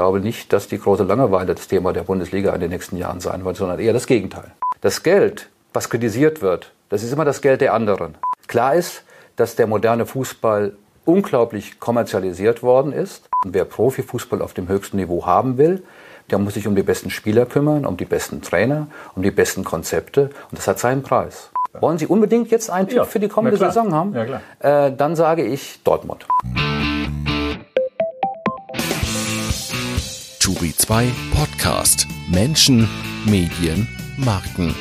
glaube nicht, dass die große Langeweile das Thema der Bundesliga in den nächsten Jahren sein wird, sondern eher das Gegenteil. Das Geld, was kritisiert wird, das ist immer das Geld der anderen. Klar ist, dass der moderne Fußball unglaublich kommerzialisiert worden ist. Und wer Profifußball auf dem höchsten Niveau haben will, der muss sich um die besten Spieler kümmern, um die besten Trainer, um die besten Konzepte. Und das hat seinen Preis. Wollen Sie unbedingt jetzt einen Tipp ja, für die kommende Saison haben? Ja, klar. Äh, dann sage ich Dortmund. Turi 2 Podcast. Menschen, Medien, Marken.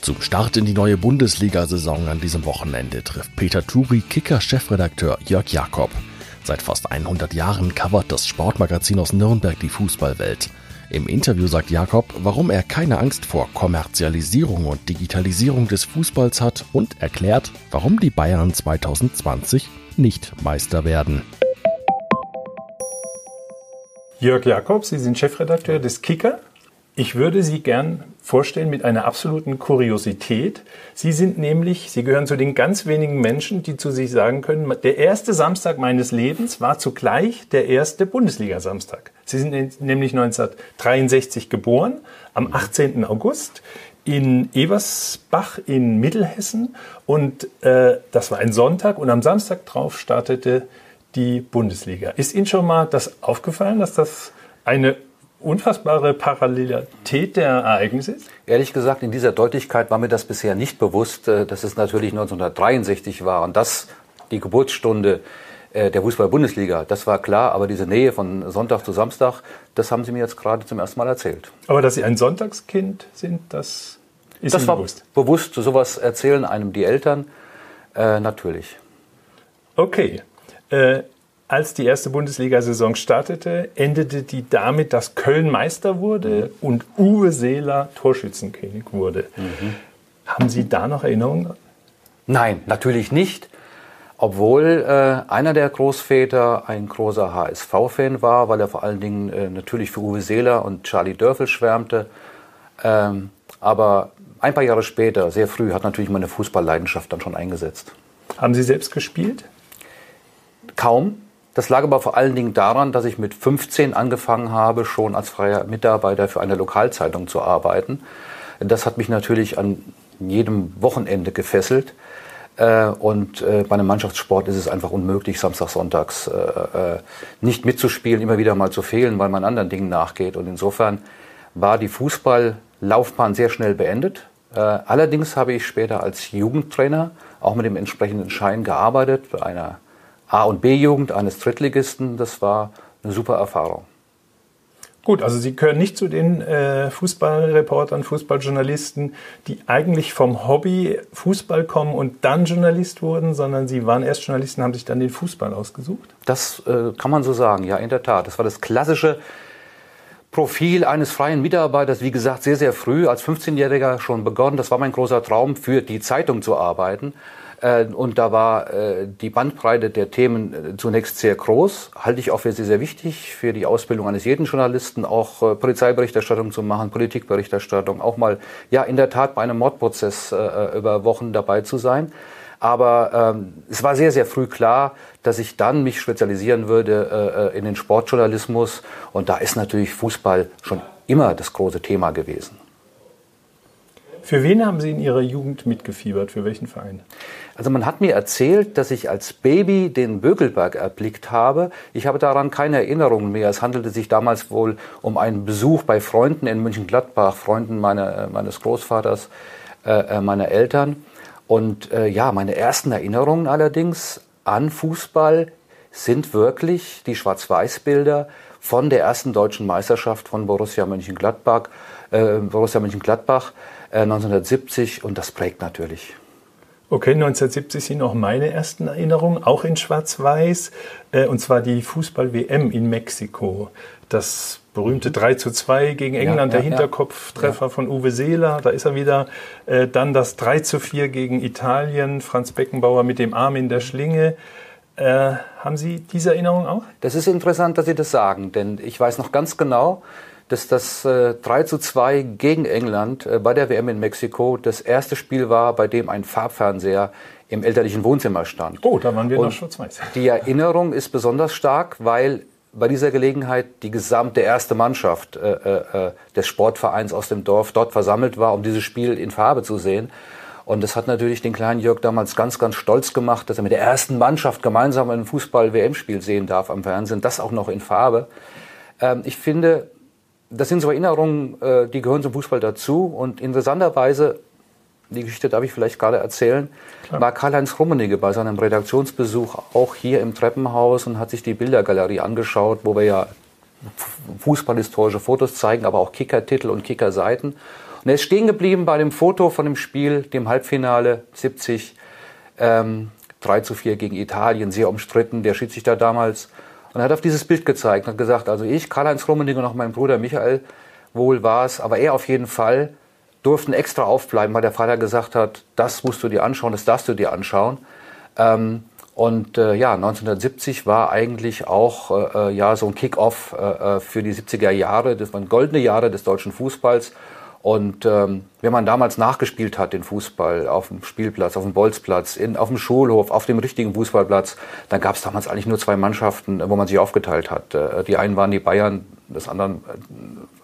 Zum Start in die neue Bundesliga-Saison an diesem Wochenende trifft Peter Turi Kicker-Chefredakteur Jörg Jakob. Seit fast 100 Jahren covert das Sportmagazin aus Nürnberg die Fußballwelt. Im Interview sagt Jakob, warum er keine Angst vor Kommerzialisierung und Digitalisierung des Fußballs hat und erklärt, warum die Bayern 2020 nicht Meister werden. Jörg Jakob, Sie sind Chefredakteur des Kicker. Ich würde Sie gern vorstellen mit einer absoluten Kuriosität. Sie sind nämlich, Sie gehören zu den ganz wenigen Menschen, die zu sich sagen können, der erste Samstag meines Lebens war zugleich der erste Bundesliga-Samstag. Sie sind nämlich 1963 geboren, am 18. August in Eversbach in Mittelhessen und äh, das war ein Sonntag und am Samstag drauf startete die Bundesliga. Ist Ihnen schon mal das aufgefallen, dass das eine unfassbare Parallelität der Ereignisse ist? Ehrlich gesagt, in dieser Deutlichkeit war mir das bisher nicht bewusst, äh, dass es natürlich 1963 war und das die Geburtsstunde äh, der Fußball-Bundesliga. Das war klar, aber diese Nähe von Sonntag zu Samstag, das haben Sie mir jetzt gerade zum ersten Mal erzählt. Aber dass Sie ein Sonntagskind sind, das ist das Ihnen war bewusst? bewusst. Sowas erzählen einem die Eltern äh, natürlich. Okay. Äh, als die erste Bundesliga-Saison startete, endete die damit, dass Köln Meister wurde mhm. und Uwe Seeler Torschützenkönig wurde. Mhm. Haben Sie da noch Erinnerungen? Nein, natürlich nicht. Obwohl äh, einer der Großväter ein großer HSV-Fan war, weil er vor allen Dingen äh, natürlich für Uwe Seeler und Charlie Dörfel schwärmte. Ähm, aber ein paar Jahre später, sehr früh, hat natürlich meine Fußballleidenschaft dann schon eingesetzt. Haben Sie selbst gespielt? Kaum. Das lag aber vor allen Dingen daran, dass ich mit 15 angefangen habe, schon als freier Mitarbeiter für eine Lokalzeitung zu arbeiten. Das hat mich natürlich an jedem Wochenende gefesselt. Äh, und äh, bei einem Mannschaftssport ist es einfach unmöglich, Samstag, Sonntags äh, nicht mitzuspielen, immer wieder mal zu fehlen, weil man anderen Dingen nachgeht. Und insofern war die Fußballlaufbahn sehr schnell beendet. Allerdings habe ich später als Jugendtrainer auch mit dem entsprechenden Schein gearbeitet, bei einer A- und B-Jugend eines Drittligisten. Das war eine super Erfahrung. Gut, also Sie gehören nicht zu den äh, Fußballreportern, Fußballjournalisten, die eigentlich vom Hobby Fußball kommen und dann Journalist wurden, sondern Sie waren erst Journalisten, haben sich dann den Fußball ausgesucht? Das äh, kann man so sagen, ja, in der Tat. Das war das klassische Profil eines freien Mitarbeiters, wie gesagt, sehr, sehr früh, als 15-Jähriger schon begonnen. Das war mein großer Traum, für die Zeitung zu arbeiten. Äh, und da war äh, die Bandbreite der Themen äh, zunächst sehr groß, halte ich auch für sehr, sehr wichtig für die Ausbildung eines jeden Journalisten, auch Polizeiberichterstattung zu machen, Politikberichterstattung, auch mal, ja, in der Tat bei einem Mordprozess über Wochen dabei zu sein. Aber ähm, es war sehr, sehr früh klar, dass ich dann mich spezialisieren würde äh, in den Sportjournalismus. Und da ist natürlich Fußball schon immer das große Thema gewesen. Für wen haben Sie in Ihrer Jugend mitgefiebert? Für welchen Verein? Also man hat mir erzählt, dass ich als Baby den Bögelberg erblickt habe. Ich habe daran keine Erinnerungen mehr. Es handelte sich damals wohl um einen Besuch bei Freunden in München-Gladbach, Freunden meiner, meines Großvaters, äh, äh, meiner Eltern. Und äh, ja, meine ersten Erinnerungen allerdings an Fußball sind wirklich die Schwarz-Weiß-Bilder von der ersten deutschen Meisterschaft von Borussia Mönchengladbach. Äh, Borussia Mönchengladbach 1970 äh, und das prägt natürlich. Okay, 1970 sind auch meine ersten Erinnerungen, auch in Schwarz-Weiß, äh, und zwar die Fußball-WM in Mexiko. Das berühmte 3 zu 2 gegen England, ja, ja, der Hinterkopftreffer ja. von Uwe Seeler, da ist er wieder. Äh, dann das 3 zu 4 gegen Italien, Franz Beckenbauer mit dem Arm in der Schlinge. Äh, haben Sie diese Erinnerung auch? Das ist interessant, dass Sie das sagen, denn ich weiß noch ganz genau, dass das äh, 3 zu 2 gegen England äh, bei der WM in Mexiko das erste Spiel war, bei dem ein Farbfernseher im elterlichen Wohnzimmer stand. Oh, da waren wir Und noch schwarz-weiß. Die Erinnerung ist besonders stark, weil bei dieser Gelegenheit die gesamte erste Mannschaft äh, äh, des Sportvereins aus dem Dorf dort versammelt war, um dieses Spiel in Farbe zu sehen. Und das hat natürlich den kleinen Jörg damals ganz, ganz stolz gemacht, dass er mit der ersten Mannschaft gemeinsam ein Fußball-WM-Spiel sehen darf am Fernsehen, das auch noch in Farbe. Ähm, ich finde, das sind so Erinnerungen, äh, die gehören zum Fußball dazu. Und interessanterweise, die Geschichte darf ich vielleicht gerade erzählen, Klar. war Karl-Heinz Rummenigge bei seinem Redaktionsbesuch auch hier im Treppenhaus und hat sich die Bildergalerie angeschaut, wo wir ja fußballhistorische Fotos zeigen, aber auch Kickertitel und Kickerseiten. Und er ist stehen geblieben bei dem Foto von dem Spiel, dem Halbfinale 70, ähm, 3 zu 4 gegen Italien, sehr umstritten, der Schiedsrichter damals. Und er hat auf dieses Bild gezeigt und hat gesagt, also ich, Karl-Heinz Rummenigge und auch mein Bruder Michael, wohl war es, aber er auf jeden Fall, durften extra aufbleiben, weil der Vater gesagt hat, das musst du dir anschauen, das darfst du dir anschauen. Ähm, und äh, ja, 1970 war eigentlich auch äh, äh, ja so ein Kick-off äh, äh für die 70er Jahre. Das waren goldene Jahre des deutschen Fußballs. Und ähm, wenn man damals nachgespielt hat, den Fußball auf dem Spielplatz, auf dem Bolzplatz, in, auf dem Schulhof, auf dem richtigen Fußballplatz, dann gab es damals eigentlich nur zwei Mannschaften, wo man sich aufgeteilt hat. Äh, die einen waren die Bayern, das, anderen,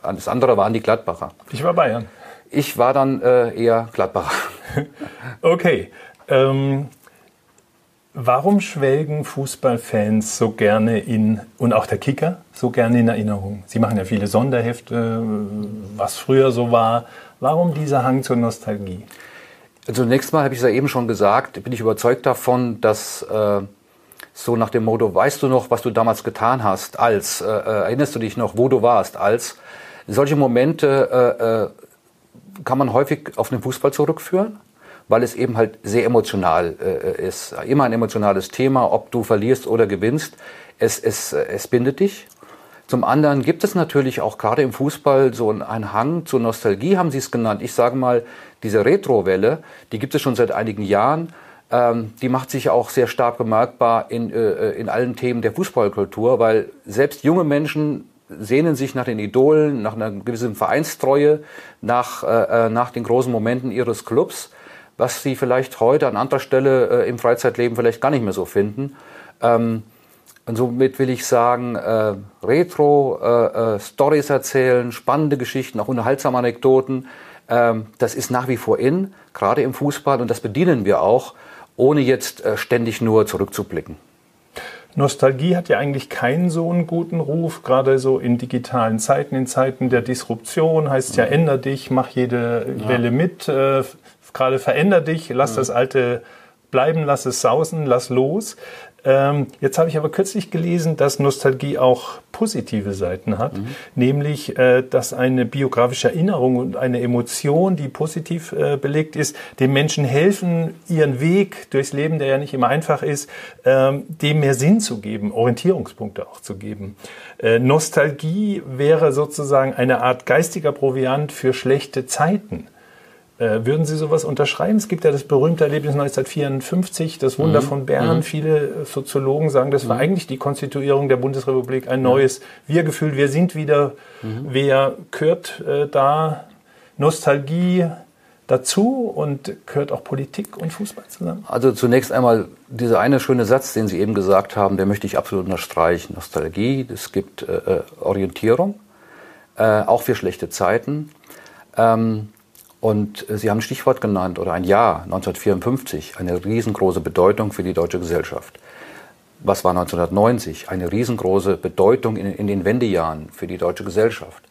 äh, das andere waren die Gladbacher. Ich war Bayern. Ich war dann äh, eher Gladbacher. okay. Ähm, Warum schwelgen Fußballfans so gerne in, und auch der Kicker, so gerne in Erinnerung? Sie machen ja viele Sonderhefte, was früher so war. Warum dieser Hang zur Nostalgie? Zunächst mal habe ich es ja eben schon gesagt, bin ich überzeugt davon, dass äh, so nach dem Motto, weißt du noch, was du damals getan hast, als, äh, äh erinnerst du dich noch, wo du warst, als, solche Momente äh, äh, kann man häufig auf den Fußball zurückführen weil es eben halt sehr emotional äh, ist. Immer ein emotionales Thema, ob du verlierst oder gewinnst. Es, es, es bindet dich. Zum anderen gibt es natürlich auch gerade im Fußball so einen Hang zur Nostalgie, haben Sie es genannt. Ich sage mal, diese Retro-Welle, die gibt es schon seit einigen Jahren. Ähm, die macht sich auch sehr stark bemerkbar in, äh, in allen Themen der Fußballkultur, weil selbst junge Menschen sehnen sich nach den Idolen, nach einer gewissen Vereinstreue, nach, äh, äh nach den großen Momenten ihres Clubs was sie vielleicht heute an anderer Stelle äh, im Freizeitleben vielleicht gar nicht mehr so finden. Ähm, und somit will ich sagen, äh, Retro, äh, äh, Stories erzählen, spannende Geschichten, auch unterhaltsame Anekdoten, ähm, das ist nach wie vor in, gerade im Fußball und das bedienen wir auch, ohne jetzt äh, ständig nur zurückzublicken. Nostalgie hat ja eigentlich keinen so einen guten Ruf, gerade so in digitalen Zeiten, in Zeiten der Disruption, heißt ja, änder dich, mach jede ja. Welle mit, äh, gerade veränder dich, lass mhm. das Alte bleiben, lass es sausen, lass los. Ähm, jetzt habe ich aber kürzlich gelesen, dass Nostalgie auch positive Seiten hat, mhm. nämlich, äh, dass eine biografische Erinnerung und eine Emotion, die positiv äh, belegt ist, den Menschen helfen, ihren Weg durchs Leben, der ja nicht immer einfach ist, ähm, dem mehr Sinn zu geben, Orientierungspunkte auch zu geben. Äh, Nostalgie wäre sozusagen eine Art geistiger Proviant für schlechte Zeiten. Äh, würden Sie sowas unterschreiben? Es gibt ja das berühmte Erlebnis 1954, das Wunder mhm. von Bern. Mhm. Viele Soziologen sagen, das war mhm. eigentlich die Konstituierung der Bundesrepublik, ein neues Wir-Gefühl. Wir sind wieder, mhm. wer gehört äh, da Nostalgie dazu und gehört auch Politik und Fußball zusammen? Also zunächst einmal dieser eine schöne Satz, den Sie eben gesagt haben, der möchte ich absolut unterstreichen. Nostalgie, es gibt äh, äh Orientierung, äh, auch für schlechte Zeiten. Ähm, und Sie haben ein Stichwort genannt oder ein Jahr 1954, eine riesengroße Bedeutung für die deutsche Gesellschaft. Was war 1990? Eine riesengroße Bedeutung in, in den Wendejahren für die deutsche Gesellschaft.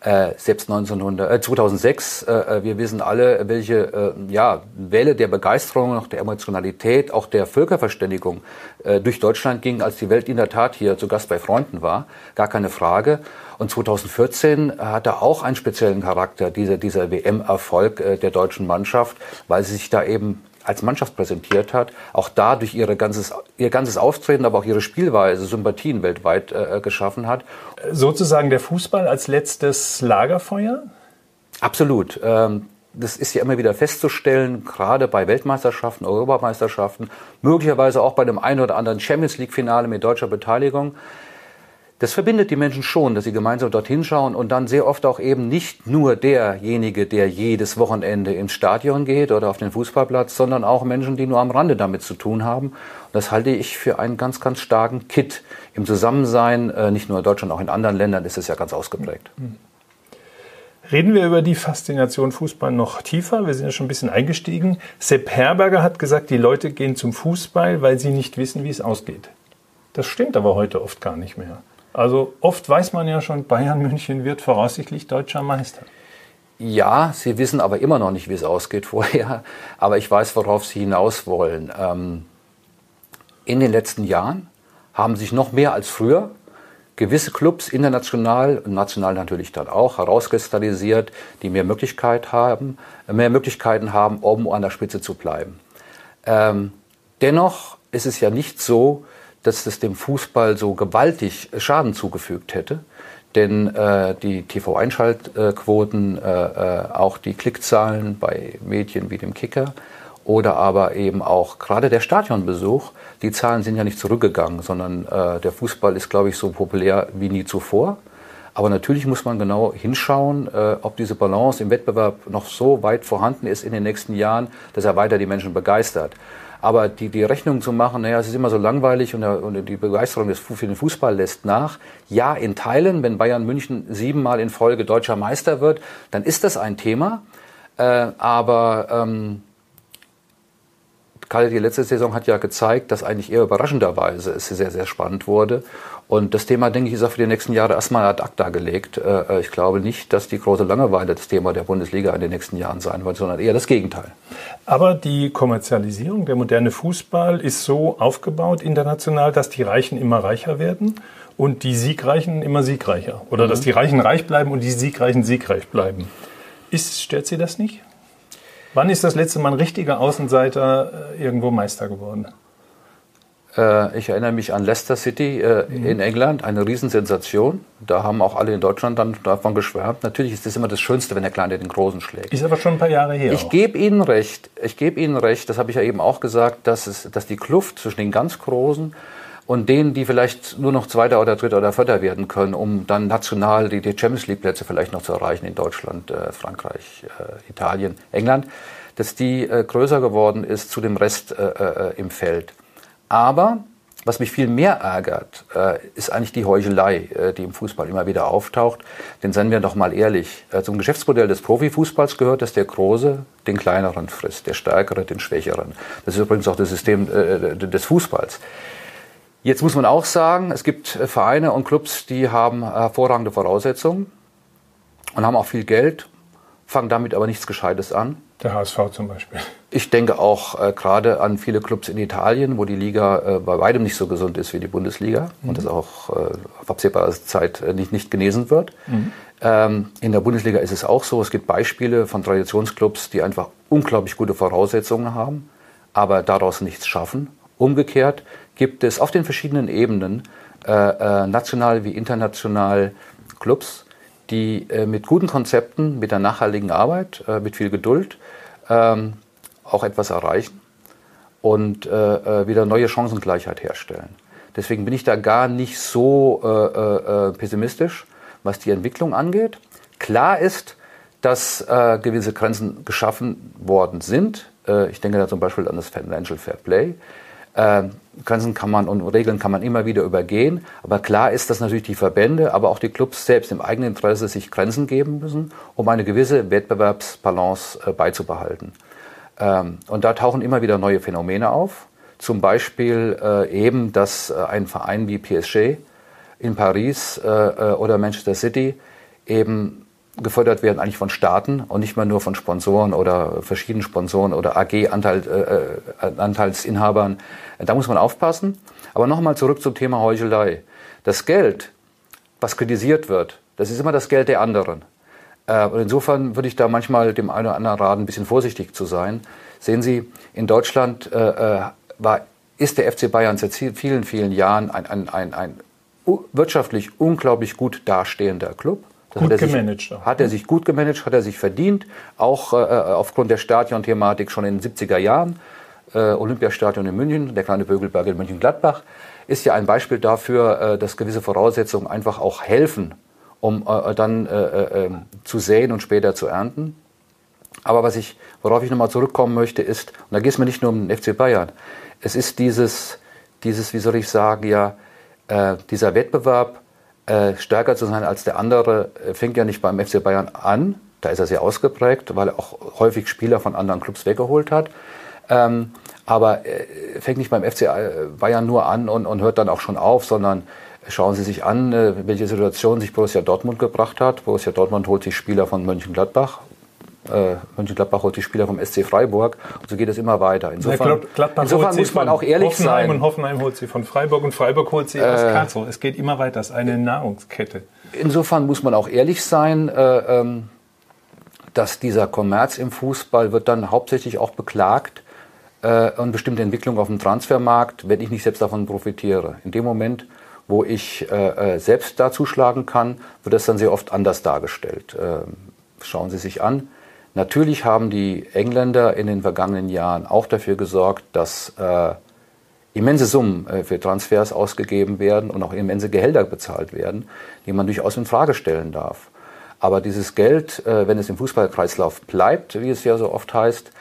Äh, selbst 1900, äh, 2006, äh, äh, wir wissen alle, welche äh, ja, Welle der Begeisterung, auch der Emotionalität, auch der Völkerverständigung äh, durch Deutschland ging, als die Welt in der Tat hier zu Gast bei Freunden war. Gar keine Frage. Und 2014 hatte auch einen speziellen Charakter, dieser, dieser WM-Erfolg äh, der deutschen Mannschaft, weil sie sich da eben als Mannschaft präsentiert hat, auch da durch ihre ganzes, ihr ganzes Auftreten, aber auch ihre Spielweise Sympathien weltweit äh, geschaffen hat. Sozusagen der Fußball als letztes Lagerfeuer? Absolut. Ähm, das ist ja immer wieder festzustellen, gerade bei Weltmeisterschaften, Europameisterschaften, möglicherweise auch bei dem einen oder anderen Champions League-Finale mit deutscher Beteiligung. Das verbindet die Menschen schon, dass sie gemeinsam dorthin schauen und dann sehr oft auch eben nicht nur derjenige, der jedes Wochenende ins Stadion geht oder auf den Fußballplatz, sondern auch Menschen, die nur am Rande damit zu tun haben. Und das halte ich für einen ganz, ganz starken Kit im Zusammensein. Äh, nicht nur in Deutschland, auch in anderen Ländern ist es ja ganz ausgeprägt. Reden wir über die Faszination Fußball noch tiefer. Wir sind ja schon ein bisschen eingestiegen. Sepp Herberger hat gesagt, die Leute gehen zum Fußball, weil sie nicht wissen, wie es ausgeht. Das stimmt aber heute oft gar nicht mehr. Also oft weiß man ja schon, Bayern München wird voraussichtlich deutscher Meister. Ja, sie wissen aber immer noch nicht, wie es ausgeht vorher. Aber ich weiß, worauf sie hinaus wollen. Ähm, in den letzten Jahren haben sich noch mehr als früher gewisse Clubs international und national natürlich dann auch herauskristallisiert, die mehr Möglichkeit haben, mehr Möglichkeiten haben, oben an der Spitze zu bleiben. Ähm, dennoch ist es ja nicht so, dass es dem Fußball so gewaltig Schaden zugefügt hätte. Denn äh, die TV-Einschaltquoten, äh, äh, auch die Klickzahlen bei Medien wie dem Kicker oder aber eben auch gerade der Stadionbesuch, die Zahlen sind ja nicht zurückgegangen, sondern äh, der Fußball ist, glaube ich, so populär wie nie zuvor. Aber natürlich muss man genau hinschauen, äh, ob diese Balance im Wettbewerb noch so weit vorhanden ist in den nächsten Jahren, dass er weiter die Menschen begeistert. Aber die, die Rechnung zu machen, naja, es ist immer so langweilig und, und die Begeisterung des, für den Fußball lässt nach. Ja, in Teilen, wenn Bayern München siebenmal in Folge deutscher Meister wird, dann ist das ein Thema. Äh, aber ähm, gerade die letzte Saison hat ja gezeigt, dass eigentlich eher überraschenderweise es sehr, sehr spannend wurde. Und das Thema, denke ich, ist auch für die nächsten Jahre erstmal ad acta gelegt. Äh, äh, ich glaube nicht, dass die große Langeweile das Thema der Bundesliga in den nächsten Jahren sein wird, sondern eher das Gegenteil. Aber die Kommerzialisierung, der moderne Fußball ist so aufgebaut international, dass die Reichen immer reicher werden und die Siegreichen immer siegreicher. Oder mhm. dass die Reichen reich bleiben und die Siegreichen siegreich bleiben. Ist, stört Sie das nicht? Wann ist das letzte Mal ein richtiger Außenseiter äh, irgendwo Meister geworden? Äh, ich erinnere mich an Leicester City äh, mhm. in England, eine Riesensensation. Da haben auch alle in Deutschland dann davon geschwärmt. Natürlich ist das immer das Schönste, wenn der Kleine den Großen schlägt. Ist aber schon ein paar Jahre her. Ich gebe Ihnen recht. Ich gebe Ihnen recht. Das habe ich ja eben auch gesagt, dass, es, dass die Kluft zwischen den ganz Großen und denen, die vielleicht nur noch Zweiter oder Dritter oder Vierter werden können, um dann national die, die Champions League Plätze vielleicht noch zu erreichen in Deutschland, äh, Frankreich, äh, Italien, England, dass die äh, größer geworden ist zu dem Rest äh, äh, im Feld. Aber was mich viel mehr ärgert, äh, ist eigentlich die Heuchelei, die im Fußball immer wieder auftaucht. Denn seien wir doch mal ehrlich, zum Geschäftsmodell des Profifußballs gehört, dass der Große den Kleineren frisst, der Stärkere den Schwächeren. Das ist übrigens auch das System des Fußballs. Jetzt muss man auch sagen, es gibt äh, Vereine und Clubs, die haben hervorragende Voraussetzungen und haben auch viel Geld, fangen damit aber nichts Gescheites an. Der HSV zum Beispiel. Ich denke auch äh, gerade an viele Clubs in Italien, wo die Liga äh, bei weitem nicht so gesund ist wie die Bundesliga mhm. und das auch äh, auf absehbare Zeit äh, nicht, nicht genesen wird. Mhm. Ähm, in der Bundesliga ist es auch so. Es gibt Beispiele von Traditionsclubs, die einfach unglaublich gute Voraussetzungen haben, aber daraus nichts schaffen. Umgekehrt gibt es auf den verschiedenen Ebenen, äh, äh, national wie international, Clubs, die mit guten Konzepten, mit der nachhaltigen Arbeit, mit viel Geduld ähm, auch etwas erreichen und äh, äh, wieder neue Chancengleichheit herstellen. Deswegen bin ich da gar nicht so äh, äh, pessimistisch, was die Entwicklung angeht. Klar ist, dass äh, gewisse Grenzen geschaffen worden sind. Äh, ich denke da zum Beispiel an das Financial Fair Play. Äh, Grenzen kann man und Regeln kann man immer wieder übergehen. Aber klar ist, dass natürlich die Verbände, aber auch die Clubs selbst im eigenen Interesse sich Grenzen geben müssen, um eine gewisse Wettbewerbsbalance äh, beizubehalten. Ähm, und da tauchen immer wieder neue Phänomene auf. Zum Beispiel äh, eben, dass äh, ein Verein wie PSG in Paris äh, äh, oder Manchester City eben gefördert werden eigentlich von Staaten und nicht mehr nur von Sponsoren oder verschiedenen Sponsoren oder AG-Anteilsinhabern. Äh, äh, da muss man aufpassen. Aber nochmal zurück zum Thema Heuchelei. Das Geld, was kritisiert wird, das ist immer das Geld der anderen. Äh, und insofern würde ich da manchmal dem einen oder anderen raten, ein bisschen vorsichtig zu sein. Sehen Sie, in Deutschland war, ist der FC Bayern seit vielen, vielen Jahren ein, ein, ein, ein wirtschaftlich unglaublich gut dastehender Club. Das gut hat gemanagt. Sich, hat er sich gut gemanagt, hat er sich verdient, auch äh, aufgrund der Stadion-Thematik schon in den 70er Jahren. äh, Olympiastadion in München, der kleine Bögelberg in München-Gladbach, ist ja ein Beispiel dafür, äh, dass gewisse Voraussetzungen einfach auch helfen, um äh, dann äh, äh, ähm, zu säen und später zu ernten. Aber was ich, worauf ich nochmal zurückkommen möchte, ist, und da geht es mir nicht nur um den FC Bayern, es ist dieses, dieses, wie soll ich sagen, ja, äh, dieser Wettbewerb, äh, stärker zu sein als der andere, äh, fängt ja nicht beim FC Bayern an. Da ist er sehr ausgeprägt, weil er auch häufig Spieler von anderen Clubs weggeholt hat. Ähm, aber äh, fängt nicht beim FC äh, Bayern nur an und, und hört dann auch schon auf, sondern schauen Sie sich an, welche Situation sich Borussia Dortmund gebracht hat. Borussia Dortmund holt sich Spieler von Mönchengladbach, äh, Mönchengladbach holt die Spieler vom SC Freiburg und so geht es immer weiter. Insofern, Gladbach insofern muss man auch ehrlich Hoffenheim sein. und Hoffenheim holt sie von Freiburg und Freiburg holt sie äh, aus Karlsruhe. Es geht immer weiter, es ist eine Nahrungskette. Insofern muss man auch ehrlich sein, äh, ähm, dass dieser Kommerz im Fußball wird dann hauptsächlich auch beklagt äh, und bestimmte Entwicklungen auf dem Transfermarkt, wenn ich nicht selbst davon profitiere. In dem Moment, wo ich äh, äh selbst da zuschlagen kann, wird das dann sehr oft anders dargestellt. Äh, schauen Sie sich an, Natürlich haben die Engländer in den vergangenen Jahren auch dafür gesorgt, dass äh, immense Summen äh, für Transfers ausgegeben werden und auch immense Gehälter bezahlt werden, die man durchaus in Frage stellen darf. Aber dieses Geld, äh, wenn es im Fußballkreislauf bleibt, wie es ja so oft heißt,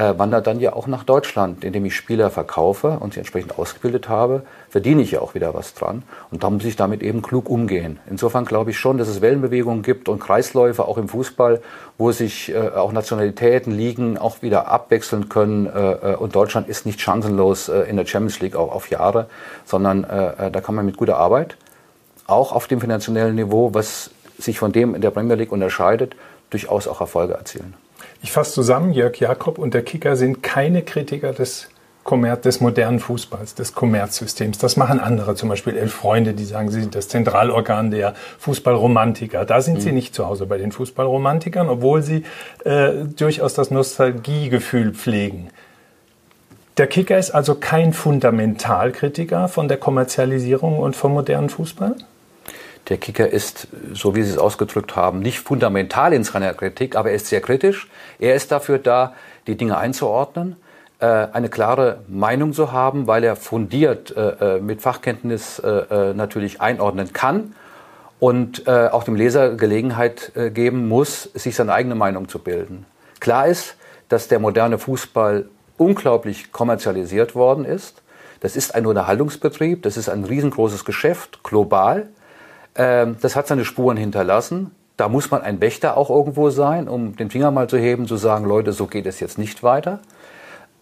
wandert dann ja auch nach Deutschland, indem ich Spieler verkaufe und sie entsprechend ausgebildet habe, verdiene ich ja auch wieder was dran. Und da muss ich damit eben klug umgehen. Insofern glaube ich schon, dass es Wellenbewegungen gibt und Kreisläufe auch im Fußball, wo sich äh, auch Nationalitäten, Ligen auch wieder abwechseln können. Äh, äh und Deutschland ist nicht chancenlos äh, in der Champions League auch auf Jahre, sondern äh, äh, da kann man mit guter Arbeit, auch auf dem finanziellen Niveau, was sich von dem in der Premier League unterscheidet, durchaus auch Erfolge erzielen. Ich fasse zusammen, Jörg Jakob und der Kicker sind keine Kritiker des Kommerz, des modernen Fußballs, des Kommerzsystems. Das machen andere, zum Beispiel Elf Freunde, die sagen, sie sind das Zentralorgan der Fußballromantiker. Da sind mhm. sie nicht zu Hause bei den Fußballromantikern, obwohl sie äh, durchaus das Nostalgiegefühl pflegen. Der Kicker ist also kein Fundamentalkritiker von der Kommerzialisierung und vom modernen Fußball? Der Kicker ist, so wie Sie es ausgedrückt haben, nicht fundamental in seiner Kritik, aber er ist sehr kritisch. Er ist dafür da, die Dinge einzuordnen, äh, eine klare Meinung zu haben, weil er fundiert äh, äh, mit Fachkenntnis natürlich einordnen kann und auch dem Leser Gelegenheit geben muss, sich seine eigene Meinung zu bilden. Klar ist, dass der moderne Fußball unglaublich kommerzialisiert worden ist. Das ist ein Unterhaltungsbetrieb, das ist ein riesengroßes Geschäft, global. Ähm, das hat seine Spuren hinterlassen. Da muss man ein Wächter auch irgendwo sein, um den Finger mal zu heben, zu sagen, Leute, so geht es jetzt nicht weiter.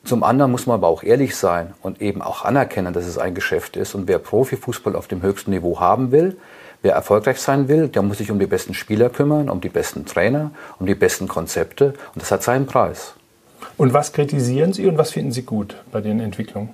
Zum anderen muss man aber auch ehrlich sein und eben auch anerkennen, dass es ein Geschäft ist. Und wer Profifußball auf dem höchsten Niveau haben will, wer erfolgreich sein will, der muss sich um die besten Spieler kümmern, um die besten Trainer, um die besten Konzepte. Und das hat seinen Preis. Und was kritisieren Sie und was finden Sie gut bei den Entwicklungen?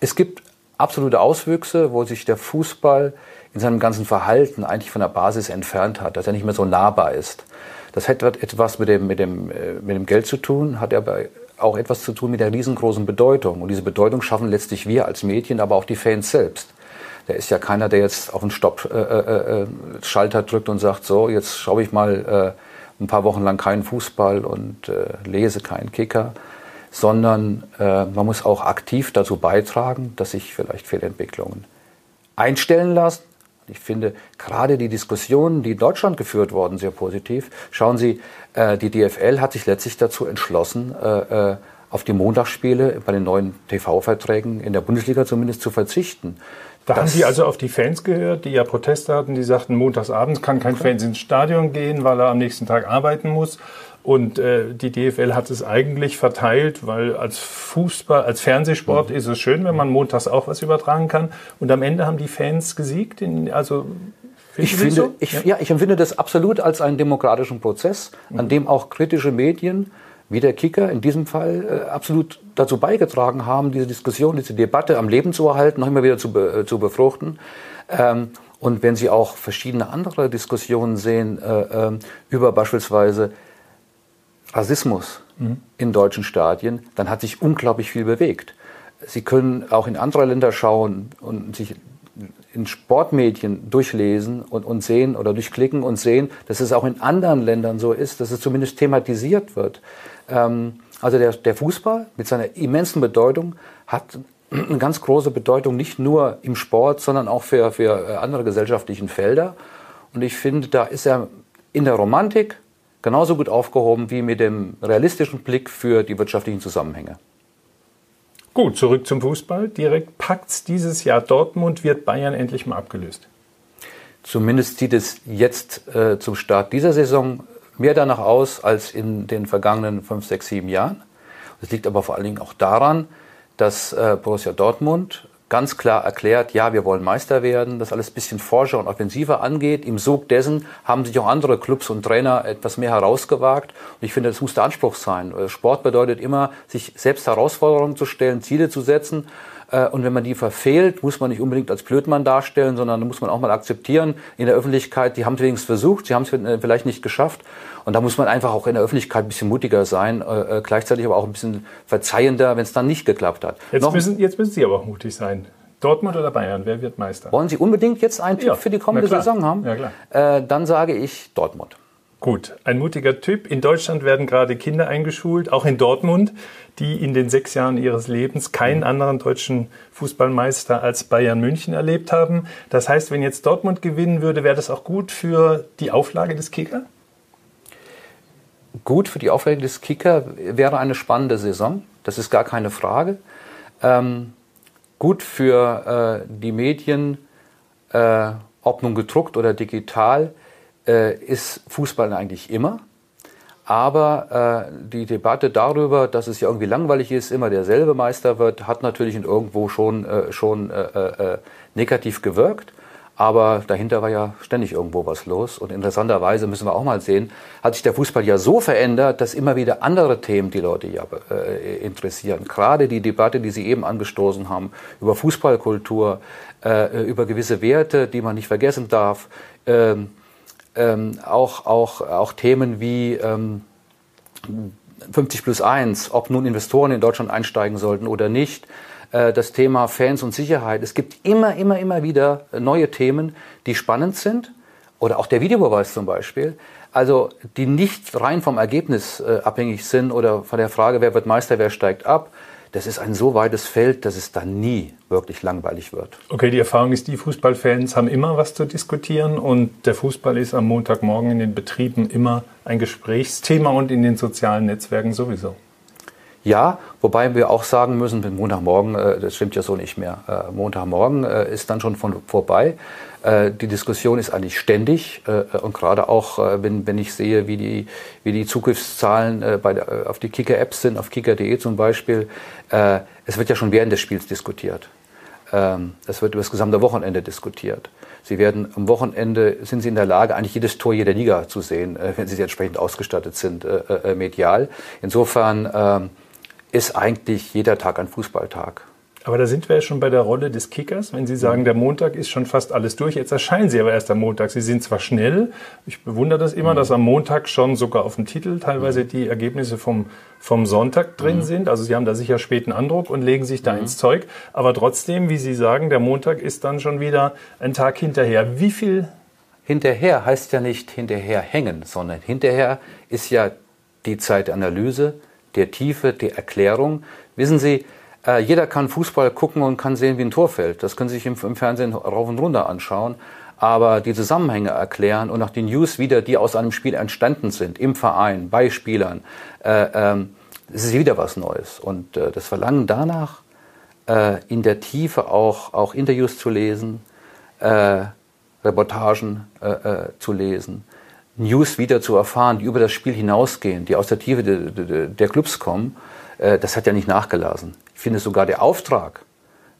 Es gibt absolute Auswüchse, wo sich der Fußball in seinem ganzen Verhalten eigentlich von der Basis entfernt hat, dass er nicht mehr so nahbar ist. Das hat etwas mit dem, mit dem, äh, mit dem Geld zu tun, hat aber auch etwas zu tun mit der riesengroßen Bedeutung. Und diese Bedeutung schaffen letztlich wir als Medien, aber auch die Fans selbst. Da ist ja keiner, der jetzt auf den Stopp-Schalter äh, äh, drückt und sagt, so, jetzt schaue ich mal äh, ein paar Wochen lang keinen Fußball und äh, lese keinen Kicker, sondern äh, man muss auch aktiv dazu beitragen, dass sich vielleicht Fehlentwicklungen einstellen lassen, ich finde gerade die Diskussionen, die in Deutschland geführt wurden, sehr positiv. Schauen Sie, äh, die DFL hat sich letztlich dazu entschlossen, äh, äh auf die Montagsspiele bei den neuen TV-Verträgen in der Bundesliga zumindest zu verzichten. Da haben die also auf die Fans gehört, die ja Proteste hatten, die sagten, montagsabends kann kein Fan ins Stadion gehen, weil er am nächsten Tag arbeiten muss. Und äh, die DFL hat es eigentlich verteilt, weil als Fußball, als Fernsehsport mhm. ist es schön, wenn man montags auch was übertragen kann. Und am Ende haben die Fans gesiegt. In, also ich finde, so? ich, ja. ja. ich empfinde das absolut als einen demokratischen Prozess, mhm. an dem auch kritische Medien wie der Kicker in diesem Fall äh, absolut dazu beigetragen haben, diese Diskussion, diese Debatte am Leben zu erhalten, noch immer wieder zu, be, äh, zu befruchten. Ähm, und wenn Sie auch verschiedene andere Diskussionen sehen äh, äh, über beispielsweise Rassismus mhm. in deutschen Stadien, dann hat sich unglaublich viel bewegt. Sie können auch in andere Länder schauen und sich in Sportmedien durchlesen und, und sehen oder durchklicken und sehen, dass es auch in anderen Ländern so ist, dass es zumindest thematisiert wird. Ähm, Also der, der Fußball mit seiner immensen Bedeutung hat eine ganz große Bedeutung, nicht nur im Sport, sondern auch für, für äh, andere gesellschaftlichen Felder. Und ich finde, da ist er in der Romantik genauso gut aufgehoben wie mit dem realistischen Blick für die wirtschaftlichen Zusammenhänge. Gut, zurück zum Fußball. Direkt packt's dieses Jahr Dortmund, wird Bayern endlich mal abgelöst. Zumindest sieht es jetzt äh, zum Start dieser Saison mehr danach aus als in den vergangenen fünf, sechs, sieben Jahren. Das liegt aber vor allen Dingen auch daran, dass äh, Borussia Dortmund ganz klar erklärt, ja, wir wollen Meister werden, das alles ein bisschen forscher und offensiver angeht. Im Sog dessen haben sich auch andere Clubs und Trainer etwas mehr herausgewagt. Und ich finde, das muss der Anspruch sein. Äh, Sport bedeutet immer, sich selbst Herausforderungen zu stellen, Ziele zu setzen und wenn man die verfehlt, muss man nicht unbedingt als Blödmann darstellen, sondern muss man auch mal akzeptieren in der Öffentlichkeit, die haben es wenigstens versucht, sie haben es äh, vielleicht nicht geschafft. Und da muss man einfach auch in der Öffentlichkeit ein bisschen mutiger sein, äh, gleichzeitig aber auch ein bisschen verzeihender, wenn es dann nicht geklappt hat. Jetzt müssen, jetzt müssen Sie aber auch mutig sein. Dortmund oder Bayern, wer wird Meister? Wollen Sie unbedingt jetzt einen Tipp ja, für die kommende Saison haben? Ja, klar. Äh, dann sage ich Dortmund. Gut, ein mutiger Typ. In Deutschland werden gerade Kinder eingeschult, auch in Dortmund, die in den sechs Jahren ihres Lebens keinen mhm. anderen deutschen Fußballmeister als Bayern München erlebt haben. Das heißt, wenn jetzt Dortmund gewinnen würde, wäre das auch gut für die Auflage des Kicker? Gut für die Auflage des Kicker wäre eine spannende Saison. Das ist gar keine Frage. Ähm, gut für äh, die Medien, äh, ob nun gedruckt oder digital äh, ist Fußball eigentlich immer. Aber äh, die Debatte darüber, dass es ja irgendwie langweilig ist, immer derselbe Meister wird, hat natürlich in irgendwo schon, äh, schon äh, äh, negativ gewirkt. Aber dahinter war ja ständig irgendwo was los. Und interessanterweise müssen wir auch mal sehen, hat sich der Fußball ja so verändert, dass immer wieder andere Themen die Leute ja äh, interessieren. Gerade die Debatte, die Sie eben angestoßen haben, über Fußballkultur, äh, über gewisse Werte, die man nicht vergessen darf. Ähm, ähm, auch, auch, auch Themen wie ähm, 50 plus 1, ob nun Investoren in Deutschland einsteigen sollten oder nicht, äh, das Thema Fans und Sicherheit. Es gibt immer, immer, immer wieder neue Themen, die spannend sind. Oder auch der Videobeweis zum Beispiel. Also die nicht rein vom Ergebnis äh, abhängig sind oder von der Frage, wer wird Meister, wer steigt ab, das ist ein so weites Feld, dass es dann nie wirklich langweilig wird. Okay, die Erfahrung ist, die Fußballfans haben immer was zu diskutieren und der Fußball ist am Montagmorgen in den Betrieben immer ein Gesprächsthema und in den sozialen Netzwerken sowieso. Ja, wobei wir auch sagen müssen, Montagmorgen, äh, das stimmt ja so nicht mehr. Äh, Montagmorgen äh, ist dann schon von, vorbei. Die Diskussion ist eigentlich ständig und gerade auch, wenn, wenn ich sehe, wie die, wie die Zugriffszahlen bei der, auf die Kicker-Apps sind, auf kicker.de zum Beispiel, es wird ja schon während des Spiels diskutiert. Ähm, es wird über das gesamte Wochenende diskutiert. Sie werden am Wochenende, sind Sie in der Lage, eigentlich jedes Tor jeder Liga zu sehen, wenn Sie entsprechend ausgestattet sind, medial. Insofern ähm, ist eigentlich jeder Tag ein Fußballtag. Aber da sind wir ja schon bei der Rolle des Kickers. Wenn Sie sagen, der Montag ist schon fast alles durch, jetzt erscheinen Sie aber erst am Montag. Sie sind zwar schnell, ich bewundere das immer, mhm. dass am Montag schon sogar auf dem Titel teilweise mhm. die Ergebnisse vom, vom Sonntag drin mhm. sind. Also Sie haben da sicher späten Andruck und legen sich da mhm. ins Zeug. Aber trotzdem, wie Sie sagen, der Montag ist dann schon wieder ein Tag hinterher. Wie viel? Hinterher heißt ja nicht hinterher hängen, sondern hinterher ist ja die Zeit der Analyse, der Tiefe, der Erklärung. Wissen Sie, äh, jeder kann Fußball gucken und kann sehen, wie ein Tor fällt. Das können Sie sich im, im, Fernsehen rauf und runter anschauen. Aber die Zusammenhänge erklären und auch die News wieder, die aus einem Spiel entstanden sind, im Verein, bei Spielern, äh, ähm, es ist wieder was Neues. Und äh, das Verlangen danach, äh, in der Tiefe auch, auch Interviews zu lesen, äh, Reportagen äh, äh, zu lesen, News wieder zu erfahren, die über das Spiel hinausgehen, die aus der Tiefe de, de, der Clubs kommen, äh, das hat ja nicht nachgelassen. Ich finde sogar der Auftrag,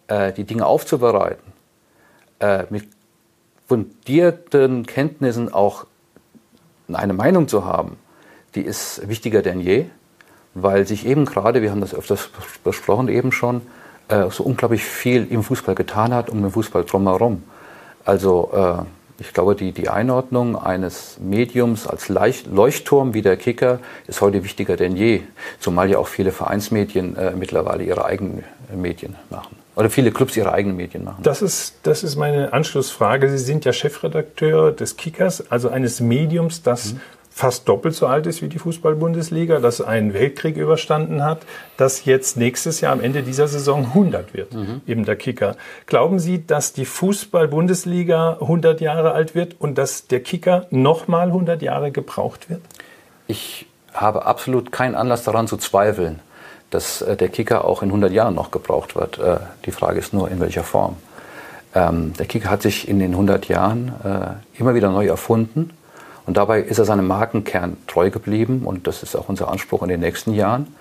äh, die Dinge aufzubereiten, äh, mit fundierten Kenntnissen auch eine Meinung zu haben, die ist wichtiger denn je, weil sich eben gerade, wir haben das öfters besprochen eben schon, so unglaublich viel im Fußball getan hat, um den Fußball drumherum. Also ich glaube, die, die Einordnung eines Mediums als Leicht Leuchtturm wie der Kicker ist heute wichtiger denn je, zumal ja auch viele Vereinsmedien äh, mittlerweile ihre eigenen Medien machen. Oder viele Clubs ihre eigenen Medien machen. Das ist, das ist meine Anschlussfrage. Sie sind ja Chefredakteur des Kickers, also eines Mediums, das mhm. Fast doppelt so alt ist wie die Fußball-Bundesliga, das einen Weltkrieg überstanden hat, dass jetzt nächstes Jahr am Ende dieser Saison 100 wird, mhm. eben der Kicker. Glauben Sie, dass die Fußball-Bundesliga 100 Jahre alt wird und dass der Kicker nochmal 100 Jahre gebraucht wird? Ich habe absolut keinen Anlass daran zu zweifeln, dass äh, der Kicker auch in 100 Jahren noch gebraucht wird. Äh, die Frage ist nur, in welcher Form. Ähm, der Kicker hat sich in den 100 Jahren äh, immer wieder neu erfunden und dabei ist er seinem Markenkern treu geblieben und das ist auch unser Anspruch in den nächsten Jahren.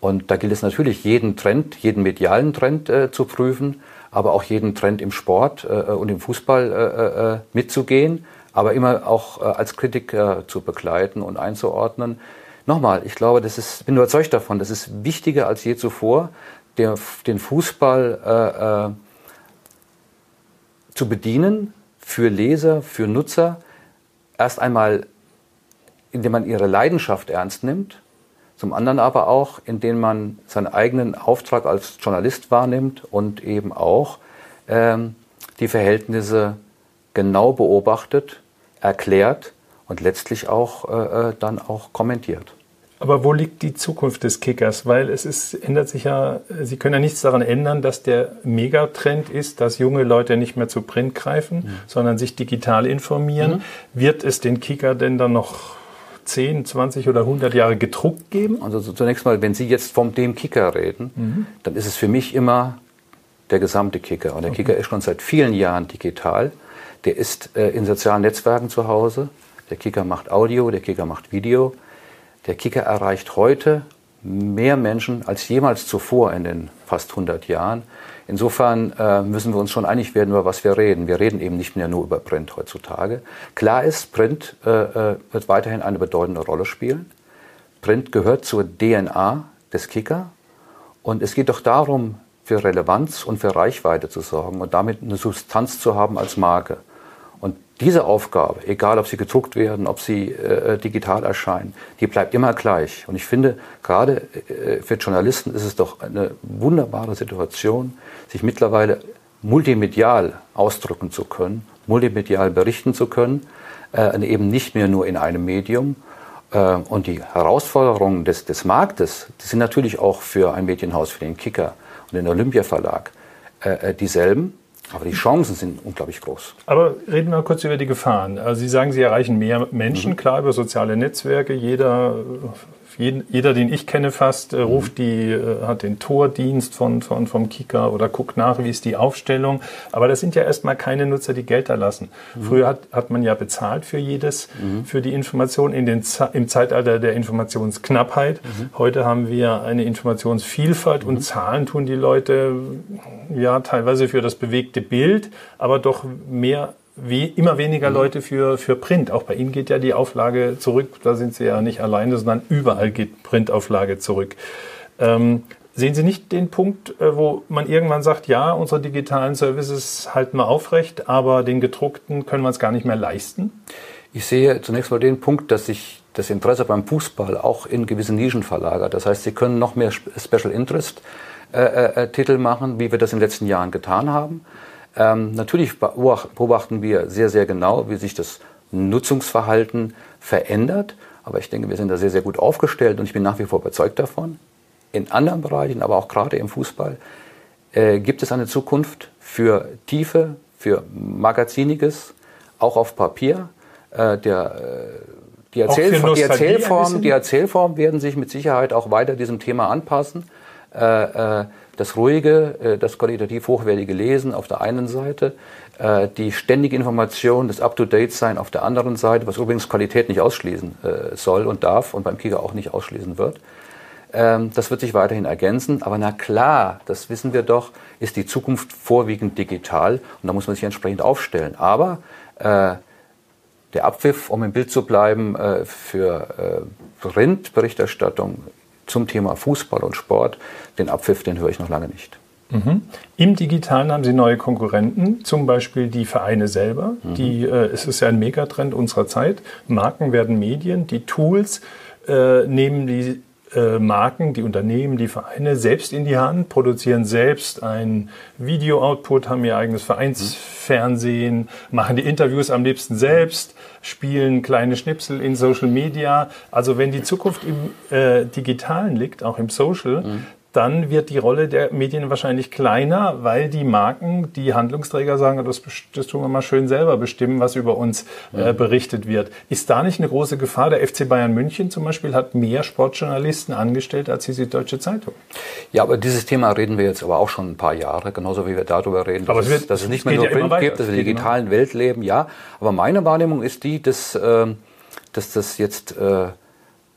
Und da gilt es natürlich, jeden Trend, jeden medialen Trend äh, zu prüfen, aber auch jeden Trend im Sport äh, und im Fußball äh, äh mitzugehen, aber immer auch äh, als Kritiker zu begleiten und einzuordnen. Nochmal, ich glaube, das ist, bin überzeugt davon, das ist wichtiger als je zuvor, der, den Fußball äh, zu bedienen für Leser, für Nutzer, erst einmal, indem man ihre Leidenschaft ernst nimmt, zum anderen aber auch, indem man seinen eigenen Auftrag als Journalist wahrnimmt und eben auch ähm, die Verhältnisse genau beobachtet, erklärt und letztlich auch äh, äh dann auch kommentiert. Aber wo liegt die Zukunft des Kickers? Weil es ist, ändert sich ja, Sie können ja nichts daran ändern, dass der Megatrend ist, dass junge Leute nicht mehr zu Print greifen, mhm. sondern sich digital informieren. Mhm. Wird es den Kicker denn dann noch 10, 20 oder 100 Jahre gedruckt geben? Also zunächst mal, wenn Sie jetzt vom dem Kicker reden, mhm. dann ist es für mich immer der gesamte Kicker. Und der okay. Kicker ist schon seit vielen Jahren digital. Der ist äh, in sozialen Netzwerken zu Hause. Der Kicker macht Audio, der Kicker macht Video. Der Kicker erreicht heute mehr Menschen als jemals zuvor in den fast 100 Jahren. Insofern äh, müssen wir uns schon einig werden, über was wir reden. Wir reden eben nicht mehr nur über Print heutzutage. Klar ist, Print äh, äh wird weiterhin eine bedeutende Rolle spielen. Print gehört zur DNA des Kicker. Und es geht doch darum, für Relevanz und für Reichweite zu sorgen und damit eine Substanz zu haben als Marke. Diese Aufgabe, egal ob sie gedruckt werden, ob sie äh, digital erscheinen, die bleibt immer gleich. Und ich finde, gerade äh, für Journalisten ist es doch eine wunderbare Situation, sich mittlerweile multimedial ausdrücken zu können, multimedial berichten zu können, äh, eben nicht mehr nur in einem Medium. Äh, und die Herausforderungen des, des Marktes, die sind natürlich auch für ein Medienhaus, für den Kicker und den Olympia Verlag äh, äh, dieselben. Aber die Chancen sind unglaublich groß. Aber reden wir kurz über die Gefahren. Also Sie sagen, Sie erreichen mehr Menschen, mhm. klar über soziale Netzwerke. Jeder jeder, den ich kenne fast, äh, ruft die, äh, hat den Tordienst von, von, vom Kicker oder guckt nach, wie ist die Aufstellung. Aber das sind ja erstmal keine Nutzer, die Geld erlassen. Mhm. Früher hat, hat man ja bezahlt für jedes, mhm. für die Information in den, im Zeitalter der Informationsknappheit. Mhm. Heute haben wir eine Informationsvielfalt und mhm. Zahlen tun die Leute ja teilweise für das bewegte Bild, aber doch mehr wie immer weniger mhm. Leute für, für Print. Auch bei Ihnen geht ja die Auflage zurück. Da sind Sie ja nicht alleine, sondern überall geht Printauflage zurück. Ähm, sehen Sie nicht den Punkt, äh, wo man irgendwann sagt, ja, unsere digitalen Services halten wir aufrecht, aber den gedruckten können wir uns gar nicht mehr leisten? Ich sehe zunächst mal den Punkt, dass sich das Interesse beim Fußball auch in gewisse Nischen verlagert. Das heißt, Sie können noch mehr Special Interest äh, äh, äh Titel machen, wie wir das in den letzten Jahren getan haben. Ähm, natürlich beobachten wir sehr, sehr genau, wie sich das Nutzungsverhalten verändert. Aber ich denke, wir sind da sehr, sehr gut aufgestellt und ich bin nach wie vor überzeugt davon. In anderen Bereichen, aber auch gerade im Fußball, äh, gibt es eine Zukunft für Tiefe, für Magaziniges, auch auf Papier. Äh, der, äh, die, Erzählform, die, Erzählform, die Erzählform werden sich mit Sicherheit auch weiter diesem Thema anpassen. Äh, äh, das ruhige, äh, das qualitativ hochwertige Lesen auf der einen Seite, äh, die ständige Information, das Up-to-Date-Sein auf der anderen Seite, was übrigens Qualität nicht ausschließen äh, soll und darf und beim Kicker auch nicht ausschließen wird. Ähm, das wird sich weiterhin ergänzen. Aber na klar, das wissen wir doch, ist die Zukunft vorwiegend digital und da muss man sich entsprechend aufstellen. Aber der Abpfiff, um im Bild zu bleiben, für Printberichterstattung zum Thema Fußball und Sport, den Abpfiff, den höre ich noch lange nicht. Mhm. Im Digitalen haben Sie neue Konkurrenten, zum Beispiel die Vereine selber. Mhm. Die, äh, es ist ja ein Megatrend unserer Zeit. Marken werden Medien, die Tools äh, nehmen die äh, Marken, die Unternehmen, die Vereine selbst in die Hand, produzieren selbst ein Video-Output, haben ihr eigenes Vereinsfernsehen, machen die Interviews am liebsten selbst, spielen kleine Schnipsel in Social Media. Also wenn die Zukunft im äh, Digitalen liegt, auch im Social, mhm dann wird die Rolle der Medien wahrscheinlich kleiner, weil die Marken, die Handlungsträger sagen, das, das tun wir mal schön selber bestimmen, was über uns äh, berichtet wird. Ist da nicht eine große Gefahr? Der FC Bayern München zum Beispiel hat mehr Sportjournalisten angestellt als die Süddeutsche Zeitung. Ja, aber dieses Thema reden wir jetzt aber auch schon ein paar Jahre, genauso wie wir darüber reden, dass, es, wird, dass es nicht mehr nur ja Print gibt, dass wir in der digitalen Welt leben, ja. Aber meine Wahrnehmung ist die, dass, äh, dass das jetzt äh,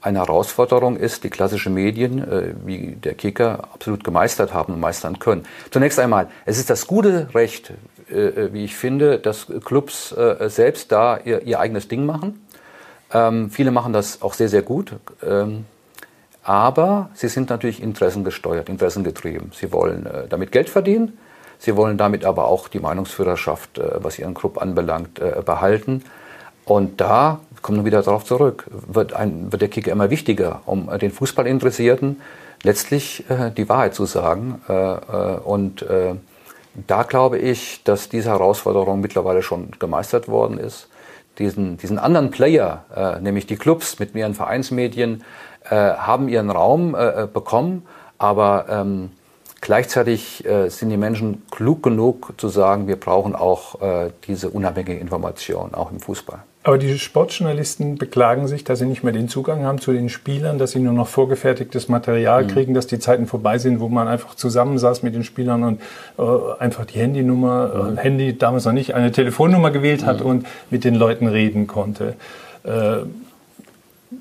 eine Herausforderung ist, die klassische Medien äh, wie der Kicker absolut gemeistert haben und meistern können. Zunächst einmal, es ist das gute Recht, äh, äh wie ich finde, dass Clubs äh, selbst da ihr, ihr, eigenes Ding machen. Ähm, viele machen das auch sehr, sehr gut. Ähm, aber sie sind natürlich interessengesteuert, interessengetrieben. Sie wollen äh, damit Geld verdienen. Sie wollen damit aber auch die Meinungsführerschaft, äh, was ihren Club anbelangt, behalten. Und da kommen wir wieder darauf zurück, wird, ein, wird der Kicker immer wichtiger, um den Fußballinteressierten letztlich äh, die Wahrheit zu sagen. Äh, äh, und äh, da glaube ich, dass diese Herausforderung mittlerweile schon gemeistert worden ist. Diesen, diesen anderen Player, äh, nämlich die Clubs mit ihren Vereinsmedien, äh, haben ihren Raum bekommen, aber ähm, Gleichzeitig äh, sind die Menschen klug genug zu sagen, wir brauchen auch äh, diese unabhängige Information, auch im Fußball. Aber die Sportjournalisten beklagen sich, dass sie nicht mehr den Zugang haben zu den Spielern, dass sie nur noch vorgefertigtes Material mhm. kriegen, dass die Zeiten vorbei sind, wo man einfach zusammensaß mit den Spielern und äh, einfach die Handynummer, äh, mhm. äh, Handy damals noch nicht, eine Telefonnummer gewählt hat mhm. und mit den Leuten reden konnte.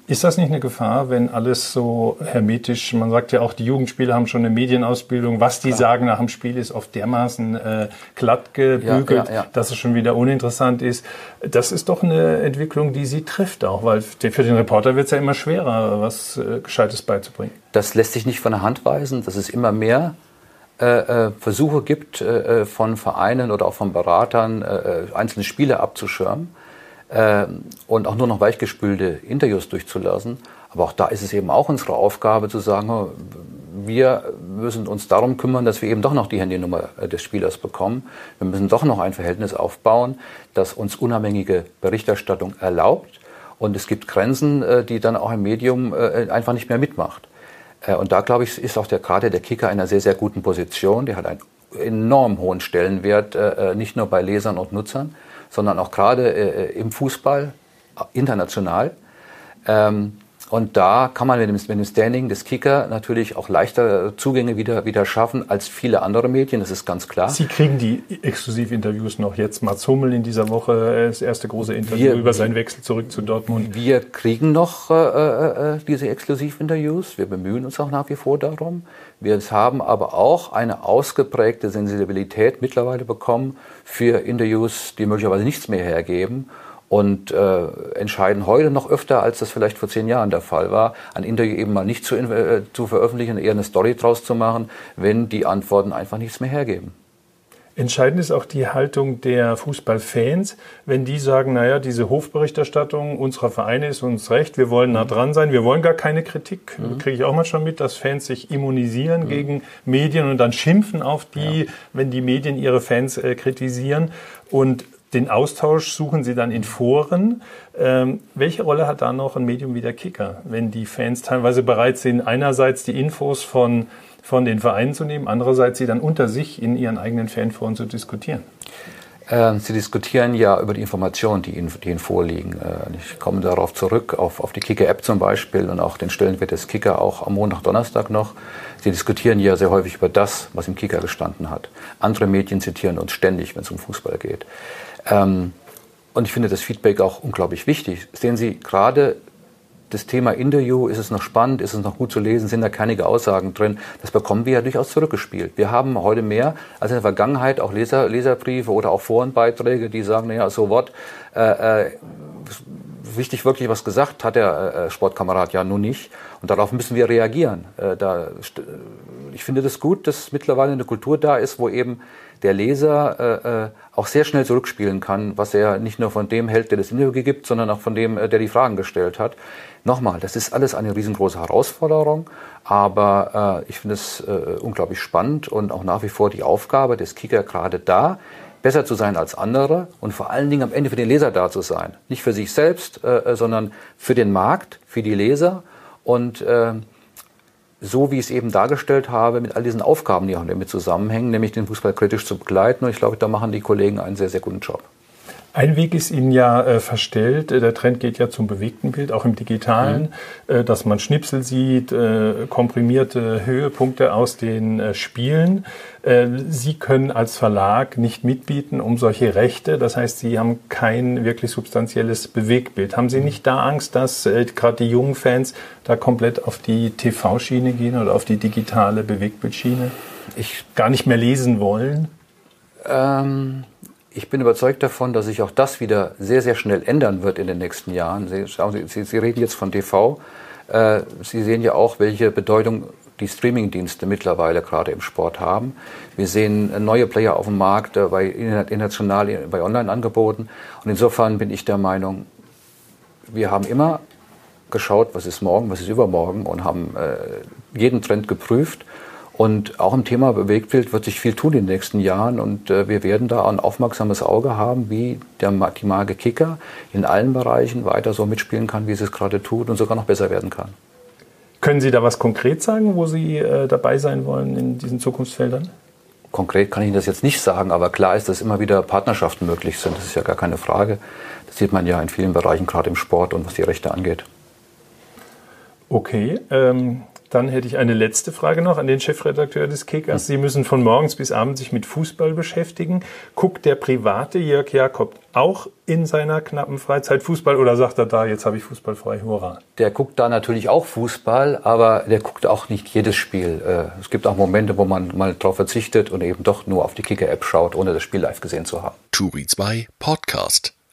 Ist das nicht eine Gefahr, wenn alles so hermetisch, man sagt ja auch, die Jugendspieler haben schon eine Medienausbildung, was die Klar. sagen nach dem Spiel ist oft dermaßen äh, glatt gebügelt, ja, ja, ja. dass es schon wieder uninteressant ist. Das ist doch eine Entwicklung, die sie trifft auch, weil für den Reporter wird es ja immer schwerer, was äh, Gescheites beizubringen. Das lässt sich nicht von der Hand weisen, dass es immer mehr äh, äh Versuche gibt, äh, äh, von Vereinen oder auch von Beratern einzelne Spiele abzuschirmen und auch nur noch weichgespülte Interviews durchzulassen. Aber auch da ist es eben auch unsere Aufgabe zu sagen, oh, wir müssen uns darum kümmern, dass wir eben doch noch die Handynummer äh, des Spielers bekommen. Wir müssen doch noch ein Verhältnis aufbauen, das uns unabhängige Berichterstattung erlaubt. Und es gibt Grenzen, äh, die dann auch ein Medium äh, einfach nicht mehr mitmacht. Und da, glaube ich, ist auch der, gerade der Kicker in einer sehr, sehr guten Position. Der hat einen enorm hohen Stellenwert, nicht nur bei Lesern und Nutzern, sondern auch gerade äh, im Fußball international. Ähm, und da kann man mit dem, mit dem Standing des Kicker natürlich auch leichter Zugänge wieder, wieder schaffen als viele andere Medien, das ist ganz klar. Sie kriegen die Exklusivinterviews noch jetzt. Mats Hummel in dieser Woche, das erste große Interview wir, über seinen Wechsel zurück zu Dortmund. Wir kriegen noch äh, äh, äh, diese Exklusivinterviews. Wir bemühen uns auch nach wie vor darum. Wir haben aber auch eine ausgeprägte Sensibilität mittlerweile bekommen für Interviews, die möglicherweise nichts mehr hergeben und äh, entscheiden heute noch öfter, als das vielleicht vor zehn Jahren der Fall war, ein Interview eben mal nicht zu, äh, zu veröffentlichen, eher eine Story draus zu machen, wenn die Antworten einfach nichts mehr hergeben. Entscheidend ist auch die Haltung der Fußballfans, wenn die sagen, naja, diese Hofberichterstattung unserer Vereine ist uns recht, wir wollen nah dran sein, wir wollen gar keine Kritik. Mhm. Kriege ich auch manchmal mit, dass Fans sich immunisieren mhm. gegen Medien und dann schimpfen auf die, ja. wenn die Medien ihre Fans äh, kritisieren. Und den Austausch suchen Sie dann in Foren. Ähm, welche Rolle hat da noch ein Medium wie der Kicker, wenn die Fans teilweise bereit sind, einerseits die Infos von, von den Vereinen zu nehmen, andererseits sie dann unter sich in ihren eigenen Fanforen zu diskutieren? Ähm, sie diskutieren ja über die Informationen, die Ihnen, die Ihnen vorliegen. Äh, ich komme darauf zurück, auf, auf die Kicker-App zum Beispiel und auch den Stellenwert des Kicker auch am Montag, Donnerstag noch. Sie diskutieren ja sehr häufig über das, was im Kicker gestanden hat. Andere Medien zitieren uns ständig, wenn es um Fußball geht. Ähm, und ich finde das Feedback auch unglaublich wichtig. Sehen Sie, gerade das Thema Interview, ist es noch spannend, ist es noch gut zu lesen, sind da keine Aussagen drin, das bekommen wir ja durchaus zurückgespielt. Wir haben heute mehr als in der Vergangenheit auch Leser, Leserbriefe oder auch Forenbeiträge, die sagen, naja, so what, äh, äh, wichtig wirklich was gesagt hat der äh, Sportkamerad ja nun nicht. Und darauf müssen wir reagieren. Äh, da, ich finde das gut, dass mittlerweile eine Kultur da ist, wo eben der Leser äh, äh, auch sehr schnell zurückspielen kann, was er nicht nur von dem hält, der das Interview gibt, sondern auch von dem, äh, der die Fragen gestellt hat. Nochmal, das ist alles eine riesengroße Herausforderung, aber äh, ich finde es äh, unglaublich spannend und auch nach wie vor die Aufgabe des Kicker gerade da, besser zu sein als andere und vor allen Dingen am Ende für den Leser da zu sein. Nicht für sich selbst, äh, äh sondern für den Markt, für die Leser und äh, so wie ich es eben dargestellt habe, mit all diesen Aufgaben, die auch damit zusammenhängen, nämlich den Fußball kritisch zu begleiten. Und ich glaube, da machen die Kollegen einen sehr, sehr guten Job. Ein Weg ist Ihnen ja äh, verstellt. Der Trend geht ja zum bewegten Bild, auch im digitalen, mhm. äh, dass man Schnipsel sieht, äh, komprimierte Höhepunkte aus den äh, Spielen. Äh, Sie können als Verlag nicht mitbieten um solche Rechte. Das heißt, Sie haben kein wirklich substanzielles Bewegtbild. Haben Sie nicht da Angst, dass äh, gerade die jungen Fans da komplett auf die TV-Schiene gehen oder auf die digitale Bewegtbildschiene? Ich gar nicht mehr lesen wollen? Ähm ich bin überzeugt davon, dass sich auch das wieder sehr, sehr schnell ändern wird in den nächsten Jahren. Sie, Sie, Sie reden jetzt von TV. Äh, Sie sehen ja auch, welche Bedeutung die Streamingdienste mittlerweile gerade im Sport haben. Wir sehen neue Player auf dem Markt, äh, bei international, bei Online-Angeboten. Und insofern bin ich der Meinung, wir haben immer geschaut, was ist morgen, was ist übermorgen und haben äh, jeden Trend geprüft und auch im Thema Bewegtbild wird sich viel tun in den nächsten Jahren und äh, wir werden da ein aufmerksames Auge haben, wie der, die Marke Kicker in allen Bereichen weiter so mitspielen kann, wie sie es gerade tut und sogar noch besser werden kann. Können Sie da was konkret sagen, wo Sie äh, dabei sein wollen in diesen Zukunftsfeldern? Konkret kann ich Ihnen das jetzt nicht sagen, aber klar ist, dass immer wieder Partnerschaften möglich sind. Das ist ja gar keine Frage. Das sieht man ja in vielen Bereichen, gerade im Sport und was die Rechte angeht. Okay, ähm, dann hätte ich eine letzte Frage noch an den Chefredakteur des Kickers. Sie müssen von morgens bis abends sich mit Fußball beschäftigen. Guckt der private Jörg Jakob auch in seiner knappen Freizeit Fußball oder sagt er da, jetzt habe ich Fußball frei, hurra? Der guckt da natürlich auch Fußball, aber der guckt auch nicht jedes Spiel. Äh, es gibt auch Momente, wo man mal darauf verzichtet und eben doch nur auf die Kicker-App schaut, ohne das Spiel live gesehen zu haben. Turi 2 Podcast.